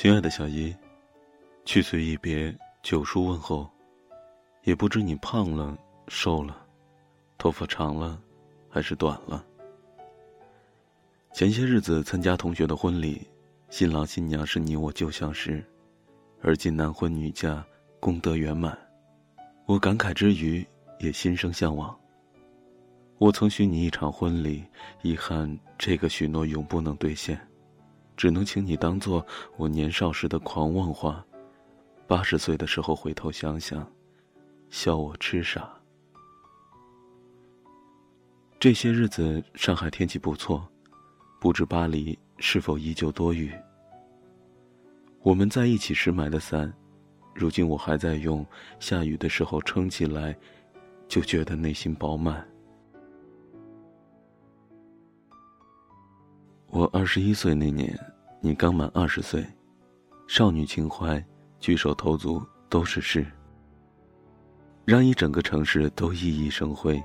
亲爱的小姨，去岁一别，九叔问候，也不知你胖了、瘦了，头发长了，还是短了。前些日子参加同学的婚礼，新郎新娘是你我旧相识，而今男婚女嫁，功德圆满，我感慨之余，也心生向往。我曾许你一场婚礼，遗憾这个许诺永不能兑现。只能请你当做我年少时的狂妄话，八十岁的时候回头想想，笑我痴傻。这些日子上海天气不错，不知巴黎是否依旧多雨。我们在一起时买的伞，如今我还在用，下雨的时候撑起来，就觉得内心饱满。我二十一岁那年。你刚满二十岁，少女情怀，举手投足都是诗，让一整个城市都熠熠生辉。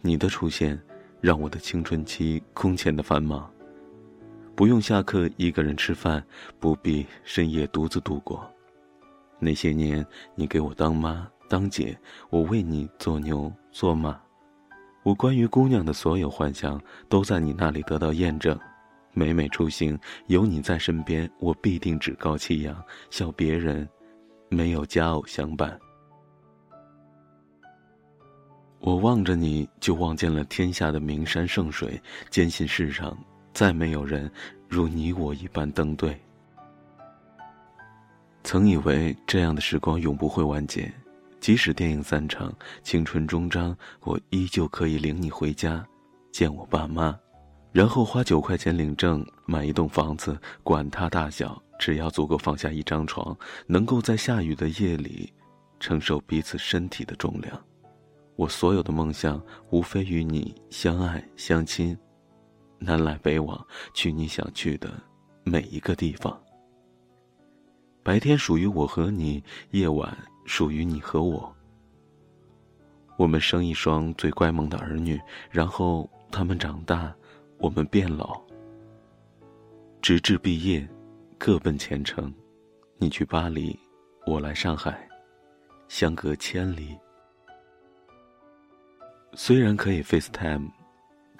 你的出现，让我的青春期空前的繁忙。不用下课一个人吃饭，不必深夜独自度过。那些年，你给我当妈当姐，我为你做牛做马，我关于姑娘的所有幻想都在你那里得到验证。每每出行，有你在身边，我必定趾高气扬，笑别人没有佳偶相伴。我望着你，就望见了天下的名山圣水，坚信世上再没有人如你我一般登对。曾以为这样的时光永不会完结，即使电影散场，青春终章，我依旧可以领你回家，见我爸妈。然后花九块钱领证，买一栋房子，管它大小，只要足够放下一张床，能够在下雨的夜里，承受彼此身体的重量。我所有的梦想，无非与你相爱相亲，南来北往，去你想去的每一个地方。白天属于我和你，夜晚属于你和我。我们生一双最乖萌的儿女，然后他们长大。我们变老，直至毕业，各奔前程。你去巴黎，我来上海，相隔千里。虽然可以 FaceTime，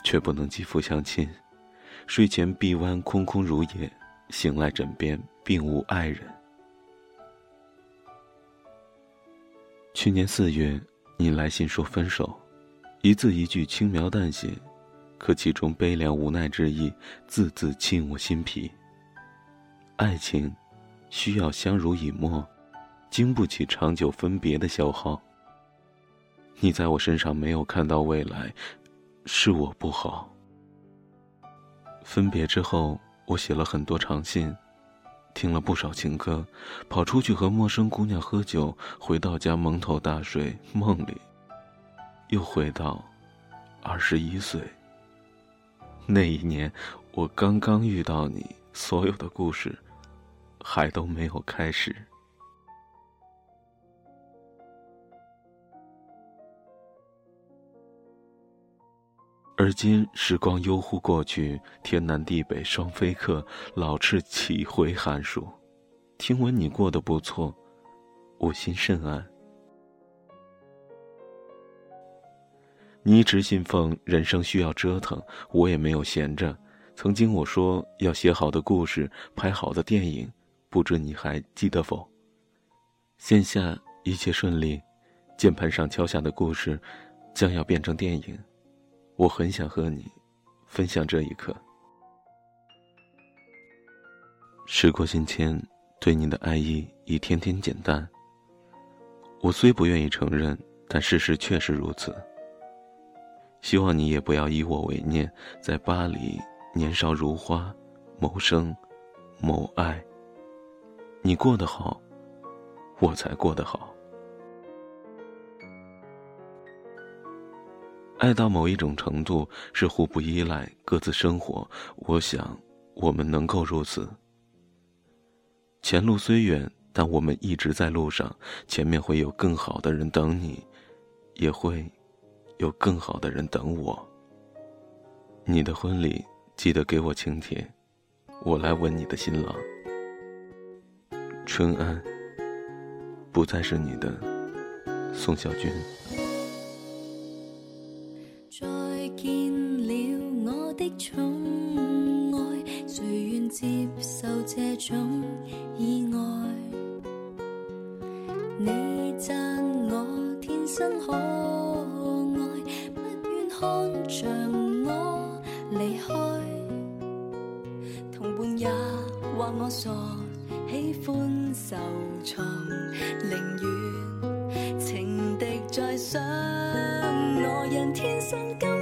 却不能肌肤相亲。睡前臂弯空空如也，醒来枕边并无爱人。去年四月，你来信说分手，一字一句轻描淡写。可其中悲凉无奈之意，字字沁我心脾。爱情需要相濡以沫，经不起长久分别的消耗。你在我身上没有看到未来，是我不好。分别之后，我写了很多长信，听了不少情歌，跑出去和陌生姑娘喝酒，回到家蒙头大睡，梦里又回到二十一岁。那一年，我刚刚遇到你，所有的故事还都没有开始。而今时光悠忽过去，天南地北双飞客，老翅几回寒暑。听闻你过得不错，我心甚安。你一直信奉人生需要折腾，我也没有闲着。曾经我说要写好的故事，拍好的电影，不知你还记得否？线下一切顺利，键盘上敲下的故事，将要变成电影。我很想和你分享这一刻。时过境迁，对你的爱意一天天减淡。我虽不愿意承认，但事实确实如此。希望你也不要以我为念，在巴黎年少如花，谋生，谋爱。你过得好，我才过得好。爱到某一种程度是互不依赖，各自生活。我想我们能够如此。前路虽远，但我们一直在路上，前面会有更好的人等你，也会。有更好的人等我。你的婚礼记得给我请帖，我来吻你的新郎。春安，不再是你的宋晓军。再见了我的宠爱，谁愿接受这种？也话我傻，喜欢受藏，宁愿情敌在想我，人天生。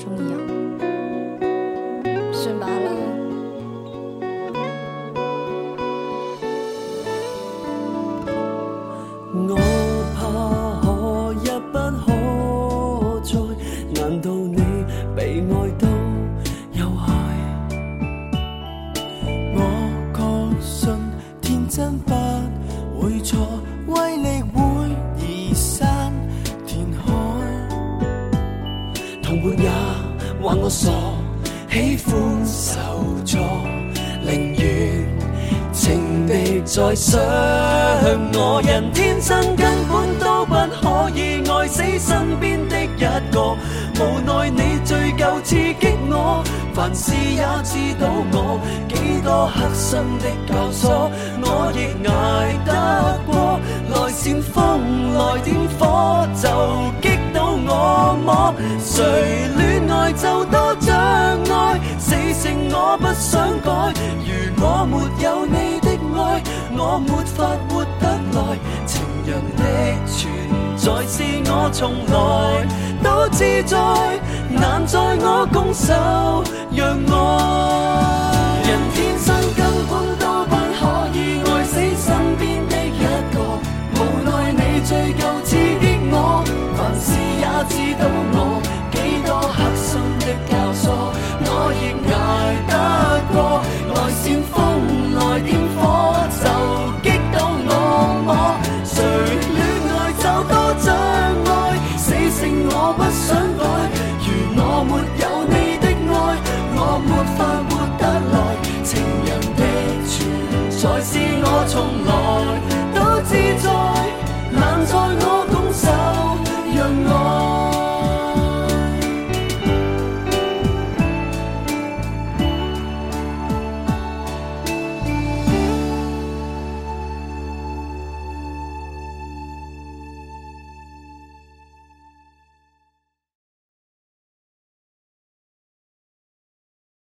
是我怕可一不可再，难道你被爱到有害？我确信天真不会错。傻，喜欢受挫，宁愿情敌再伤我。人天生根本都不可以爱死身边的一个，无奈你最够刺激我，凡事也知到我。几多黑心的教唆，我亦挨得过。来煽风，来点火，就激到我么？谁恋爱就？相爱，死性我不想改。如我没有你的爱，我没法活得来。情人的存在是我从来都自在，难在我拱手让爱。人天生根本。